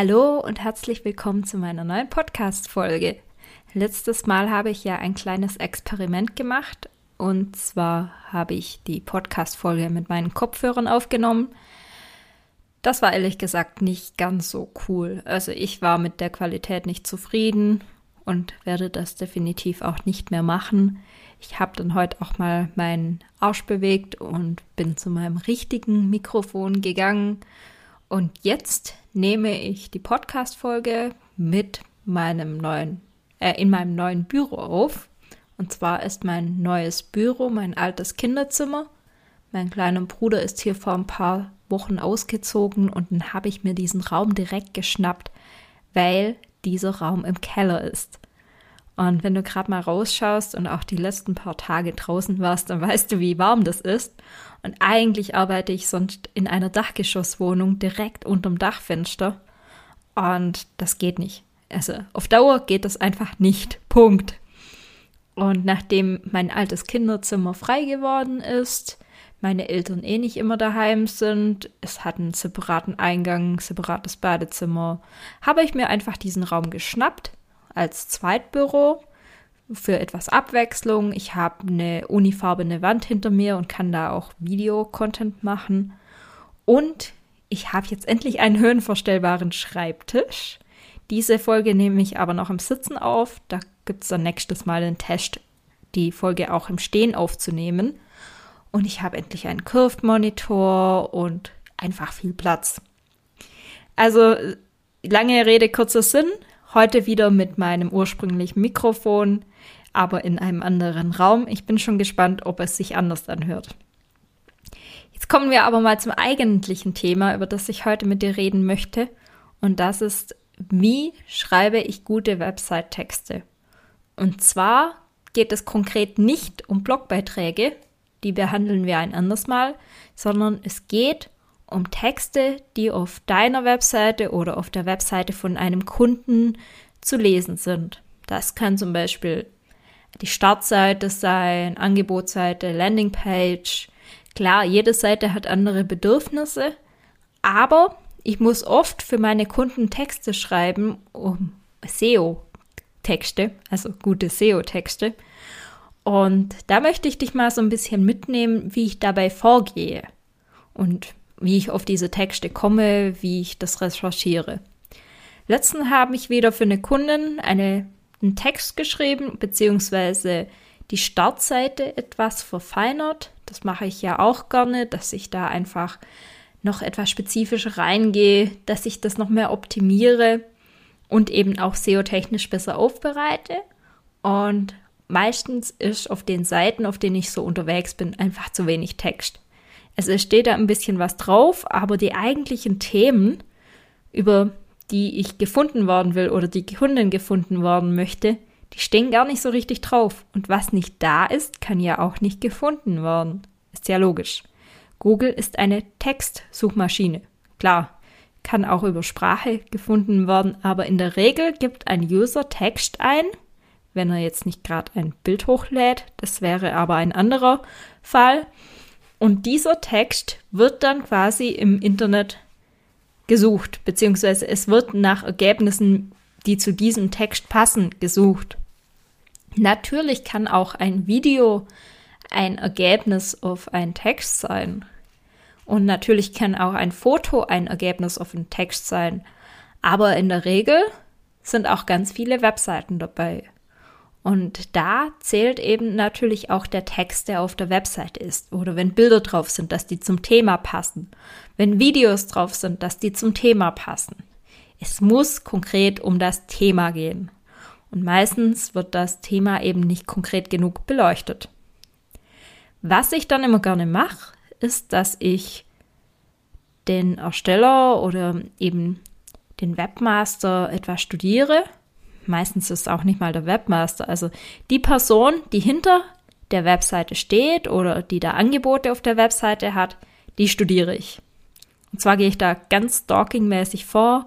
Hallo und herzlich willkommen zu meiner neuen Podcast-Folge. Letztes Mal habe ich ja ein kleines Experiment gemacht und zwar habe ich die Podcast-Folge mit meinen Kopfhörern aufgenommen. Das war ehrlich gesagt nicht ganz so cool. Also ich war mit der Qualität nicht zufrieden und werde das definitiv auch nicht mehr machen. Ich habe dann heute auch mal meinen Arsch bewegt und bin zu meinem richtigen Mikrofon gegangen und jetzt nehme ich die Podcast-Folge mit meinem neuen, äh, in meinem neuen Büro auf. Und zwar ist mein neues Büro mein altes Kinderzimmer. Mein kleiner Bruder ist hier vor ein paar Wochen ausgezogen und dann habe ich mir diesen Raum direkt geschnappt, weil dieser Raum im Keller ist. Und wenn du gerade mal rausschaust und auch die letzten paar Tage draußen warst, dann weißt du, wie warm das ist. Und eigentlich arbeite ich sonst in einer Dachgeschosswohnung direkt unterm Dachfenster. Und das geht nicht. Also auf Dauer geht das einfach nicht. Punkt. Und nachdem mein altes Kinderzimmer frei geworden ist, meine Eltern eh nicht immer daheim sind, es hat einen separaten Eingang, separates Badezimmer, habe ich mir einfach diesen Raum geschnappt als Zweitbüro für etwas Abwechslung. Ich habe eine unifarbene Wand hinter mir und kann da auch Video-Content machen. Und ich habe jetzt endlich einen höhenverstellbaren Schreibtisch. Diese Folge nehme ich aber noch im Sitzen auf. Da gibt es dann nächstes Mal den Test, die Folge auch im Stehen aufzunehmen. Und ich habe endlich einen Curved-Monitor und einfach viel Platz. Also lange Rede, kurzer Sinn. Heute wieder mit meinem ursprünglichen Mikrofon, aber in einem anderen Raum. Ich bin schon gespannt, ob es sich anders anhört. Jetzt kommen wir aber mal zum eigentlichen Thema, über das ich heute mit dir reden möchte. Und das ist, wie schreibe ich gute Website-Texte? Und zwar geht es konkret nicht um Blogbeiträge, die behandeln wir ein anderes Mal, sondern es geht um Texte, die auf deiner Webseite oder auf der Webseite von einem Kunden zu lesen sind. Das kann zum Beispiel die Startseite sein, Angebotsseite, Landingpage. Klar, jede Seite hat andere Bedürfnisse, aber ich muss oft für meine Kunden Texte schreiben, um SEO-Texte, also gute SEO-Texte. Und da möchte ich dich mal so ein bisschen mitnehmen, wie ich dabei vorgehe. Und wie ich auf diese Texte komme, wie ich das recherchiere. Letzten habe ich wieder für eine Kundin eine, einen Text geschrieben, beziehungsweise die Startseite etwas verfeinert. Das mache ich ja auch gerne, dass ich da einfach noch etwas spezifischer reingehe, dass ich das noch mehr optimiere und eben auch SEO-technisch besser aufbereite. Und meistens ist auf den Seiten, auf denen ich so unterwegs bin, einfach zu wenig Text. Es steht da ein bisschen was drauf, aber die eigentlichen Themen, über die ich gefunden worden will oder die Kundin gefunden worden möchte, die stehen gar nicht so richtig drauf. Und was nicht da ist, kann ja auch nicht gefunden werden. Ist ja logisch. Google ist eine Textsuchmaschine. Klar, kann auch über Sprache gefunden werden, aber in der Regel gibt ein User Text ein, wenn er jetzt nicht gerade ein Bild hochlädt, das wäre aber ein anderer Fall, und dieser Text wird dann quasi im Internet gesucht, beziehungsweise es wird nach Ergebnissen, die zu diesem Text passen, gesucht. Natürlich kann auch ein Video ein Ergebnis auf einen Text sein. Und natürlich kann auch ein Foto ein Ergebnis auf einen Text sein. Aber in der Regel sind auch ganz viele Webseiten dabei. Und da zählt eben natürlich auch der Text, der auf der Website ist. Oder wenn Bilder drauf sind, dass die zum Thema passen. Wenn Videos drauf sind, dass die zum Thema passen. Es muss konkret um das Thema gehen. Und meistens wird das Thema eben nicht konkret genug beleuchtet. Was ich dann immer gerne mache, ist, dass ich den Ersteller oder eben den Webmaster etwas studiere, meistens ist auch nicht mal der Webmaster, also die Person, die hinter der Webseite steht oder die da Angebote auf der Webseite hat, die studiere ich. Und zwar gehe ich da ganz stalkingmäßig vor.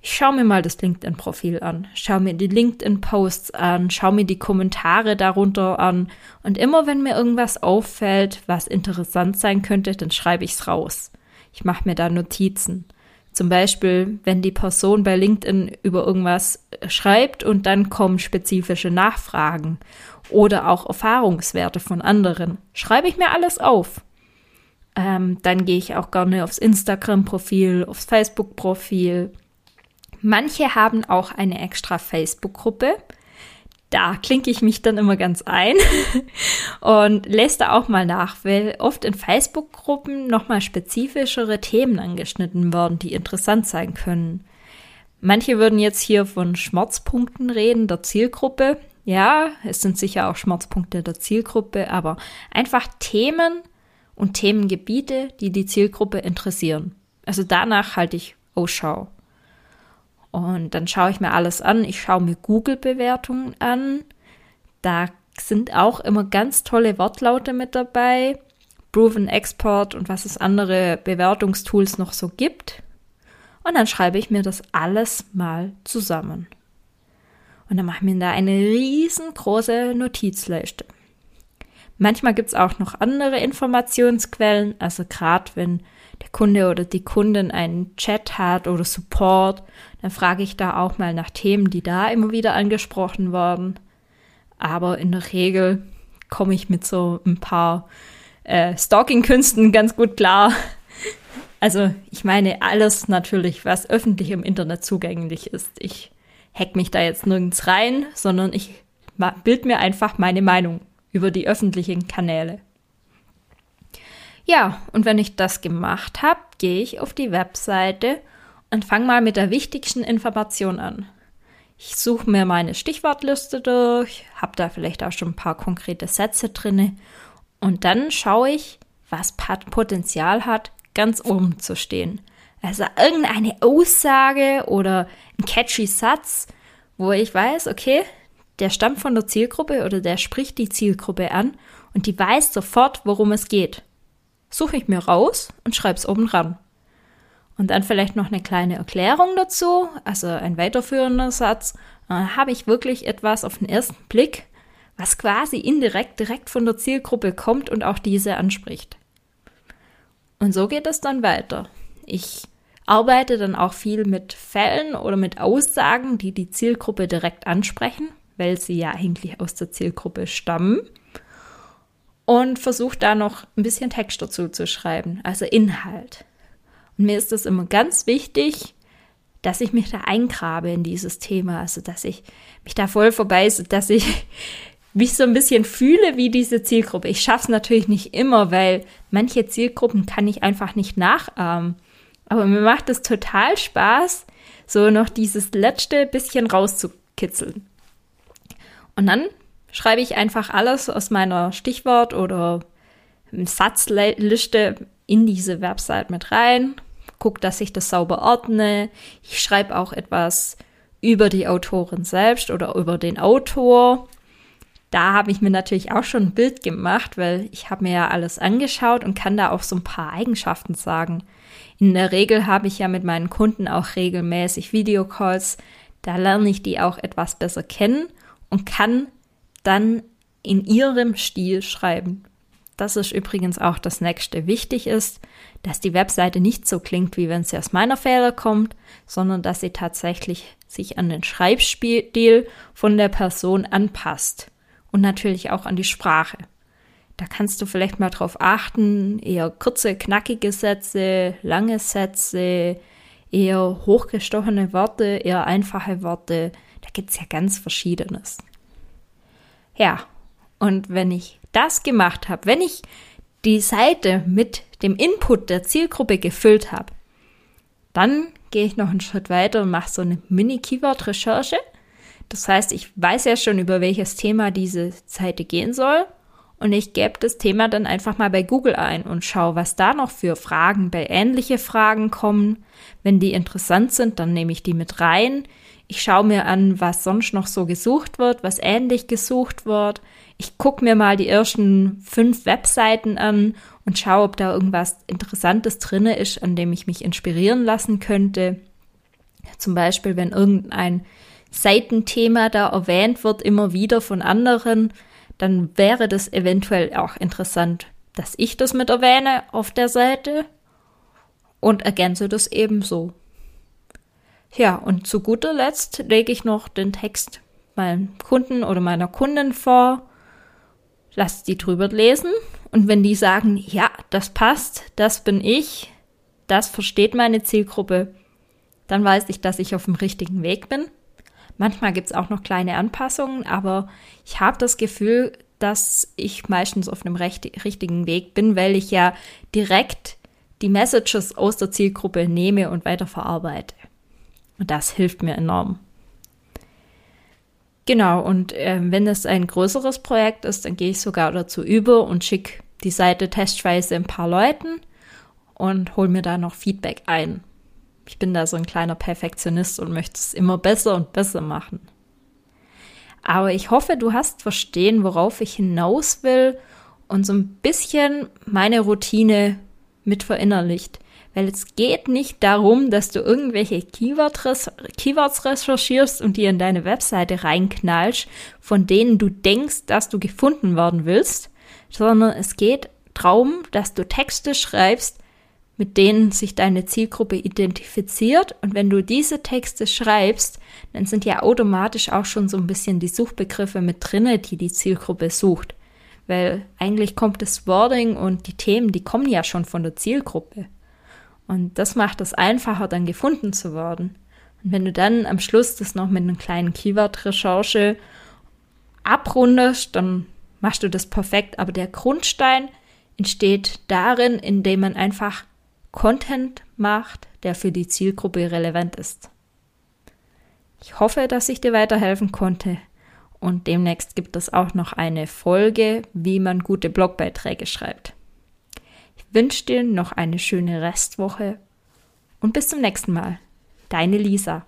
Ich schaue mir mal das LinkedIn-Profil an, schaue mir die LinkedIn-Posts an, schaue mir die Kommentare darunter an und immer wenn mir irgendwas auffällt, was interessant sein könnte, dann schreibe ich es raus. Ich mache mir da Notizen. Zum Beispiel, wenn die Person bei LinkedIn über irgendwas schreibt und dann kommen spezifische Nachfragen oder auch Erfahrungswerte von anderen, schreibe ich mir alles auf. Ähm, dann gehe ich auch gerne aufs Instagram-Profil, aufs Facebook-Profil. Manche haben auch eine extra Facebook-Gruppe da klinke ich mich dann immer ganz ein und lese da auch mal nach, weil oft in Facebook-Gruppen nochmal spezifischere Themen angeschnitten werden, die interessant sein können. Manche würden jetzt hier von Schmerzpunkten reden, der Zielgruppe. Ja, es sind sicher auch Schmerzpunkte der Zielgruppe, aber einfach Themen und Themengebiete, die die Zielgruppe interessieren. Also danach halte ich Ausschau. Und dann schaue ich mir alles an. Ich schaue mir Google-Bewertungen an. Da sind auch immer ganz tolle Wortlaute mit dabei. Proven Export und was es andere Bewertungstools noch so gibt. Und dann schreibe ich mir das alles mal zusammen. Und dann mache ich mir da eine riesengroße Notizliste. Manchmal gibt es auch noch andere Informationsquellen, also gerade wenn der Kunde oder die Kundin einen Chat hat oder Support, dann frage ich da auch mal nach Themen, die da immer wieder angesprochen werden. Aber in der Regel komme ich mit so ein paar äh, Stalking-Künsten ganz gut klar. Also ich meine alles natürlich, was öffentlich im Internet zugänglich ist. Ich hack mich da jetzt nirgends rein, sondern ich bild mir einfach meine Meinung über die öffentlichen Kanäle. Ja, und wenn ich das gemacht habe, gehe ich auf die Webseite und fange mal mit der wichtigsten Information an. Ich suche mir meine Stichwortliste durch, habe da vielleicht auch schon ein paar konkrete Sätze drinne und dann schaue ich, was Potenzial hat, ganz oben zu stehen. Also irgendeine Aussage oder ein catchy Satz, wo ich weiß, okay, der stammt von der Zielgruppe oder der spricht die Zielgruppe an und die weiß sofort, worum es geht. Suche ich mir raus und schreibe es oben ran. Und dann vielleicht noch eine kleine Erklärung dazu, also ein weiterführender Satz. Dann habe ich wirklich etwas auf den ersten Blick, was quasi indirekt direkt von der Zielgruppe kommt und auch diese anspricht. Und so geht es dann weiter. Ich arbeite dann auch viel mit Fällen oder mit Aussagen, die die Zielgruppe direkt ansprechen, weil sie ja eigentlich aus der Zielgruppe stammen. Und versuche da noch ein bisschen Text dazu zu schreiben, also Inhalt. Und mir ist es immer ganz wichtig, dass ich mich da eingrabe in dieses Thema, also dass ich mich da voll vorbeiße, dass ich mich so ein bisschen fühle wie diese Zielgruppe. Ich schaffe es natürlich nicht immer, weil manche Zielgruppen kann ich einfach nicht nachahmen. Aber mir macht es total Spaß, so noch dieses letzte bisschen rauszukitzeln. Und dann schreibe ich einfach alles aus meiner Stichwort- oder Satzliste in diese Website mit rein, gucke, dass ich das sauber ordne. Ich schreibe auch etwas über die Autorin selbst oder über den Autor. Da habe ich mir natürlich auch schon ein Bild gemacht, weil ich habe mir ja alles angeschaut und kann da auch so ein paar Eigenschaften sagen. In der Regel habe ich ja mit meinen Kunden auch regelmäßig Videocalls. Da lerne ich die auch etwas besser kennen und kann dann in ihrem Stil schreiben. Das ist übrigens auch das nächste. Wichtig ist, dass die Webseite nicht so klingt, wie wenn sie aus meiner Fehler kommt, sondern dass sie tatsächlich sich an den Schreibstil von der Person anpasst und natürlich auch an die Sprache. Da kannst du vielleicht mal drauf achten, eher kurze, knackige Sätze, lange Sätze, eher hochgestochene Worte, eher einfache Worte. Da gibt es ja ganz Verschiedenes. Ja, und wenn ich das gemacht habe, wenn ich die Seite mit dem Input der Zielgruppe gefüllt habe, dann gehe ich noch einen Schritt weiter und mache so eine Mini-Keyword-Recherche. Das heißt, ich weiß ja schon, über welches Thema diese Seite gehen soll und ich gebe das Thema dann einfach mal bei Google ein und schaue, was da noch für Fragen bei ähnliche Fragen kommen. Wenn die interessant sind, dann nehme ich die mit rein. Ich schaue mir an, was sonst noch so gesucht wird, was ähnlich gesucht wird. Ich gucke mir mal die ersten fünf Webseiten an und schaue, ob da irgendwas Interessantes drinne ist, an dem ich mich inspirieren lassen könnte. Zum Beispiel, wenn irgendein Seitenthema da erwähnt wird, immer wieder von anderen, dann wäre das eventuell auch interessant, dass ich das mit erwähne auf der Seite und ergänze das ebenso. Ja, und zu guter Letzt lege ich noch den Text meinem Kunden oder meiner Kundin vor, lasse die drüber lesen und wenn die sagen, ja, das passt, das bin ich, das versteht meine Zielgruppe, dann weiß ich, dass ich auf dem richtigen Weg bin. Manchmal gibt es auch noch kleine Anpassungen, aber ich habe das Gefühl, dass ich meistens auf einem recht, richtigen Weg bin, weil ich ja direkt die Messages aus der Zielgruppe nehme und weiterverarbeite. Und das hilft mir enorm. Genau, und äh, wenn es ein größeres Projekt ist, dann gehe ich sogar dazu über und schicke die Seite testweise ein paar Leuten und hole mir da noch Feedback ein. Ich bin da so ein kleiner Perfektionist und möchte es immer besser und besser machen. Aber ich hoffe, du hast verstehen, worauf ich hinaus will und so ein bisschen meine Routine mit verinnerlicht. Weil es geht nicht darum, dass du irgendwelche Keywords, recherchierst und die in deine Webseite reinknallst, von denen du denkst, dass du gefunden werden willst, sondern es geht darum, dass du Texte schreibst, mit denen sich deine Zielgruppe identifiziert. Und wenn du diese Texte schreibst, dann sind ja automatisch auch schon so ein bisschen die Suchbegriffe mit drinne, die die Zielgruppe sucht. Weil eigentlich kommt das Wording und die Themen, die kommen ja schon von der Zielgruppe. Und das macht es einfacher, dann gefunden zu werden. Und wenn du dann am Schluss das noch mit einer kleinen Keyword-Recherche abrundest, dann machst du das perfekt. Aber der Grundstein entsteht darin, indem man einfach Content macht, der für die Zielgruppe relevant ist. Ich hoffe, dass ich dir weiterhelfen konnte und demnächst gibt es auch noch eine Folge, wie man gute Blogbeiträge schreibt. Ich wünsche dir noch eine schöne Restwoche und bis zum nächsten Mal. Deine Lisa.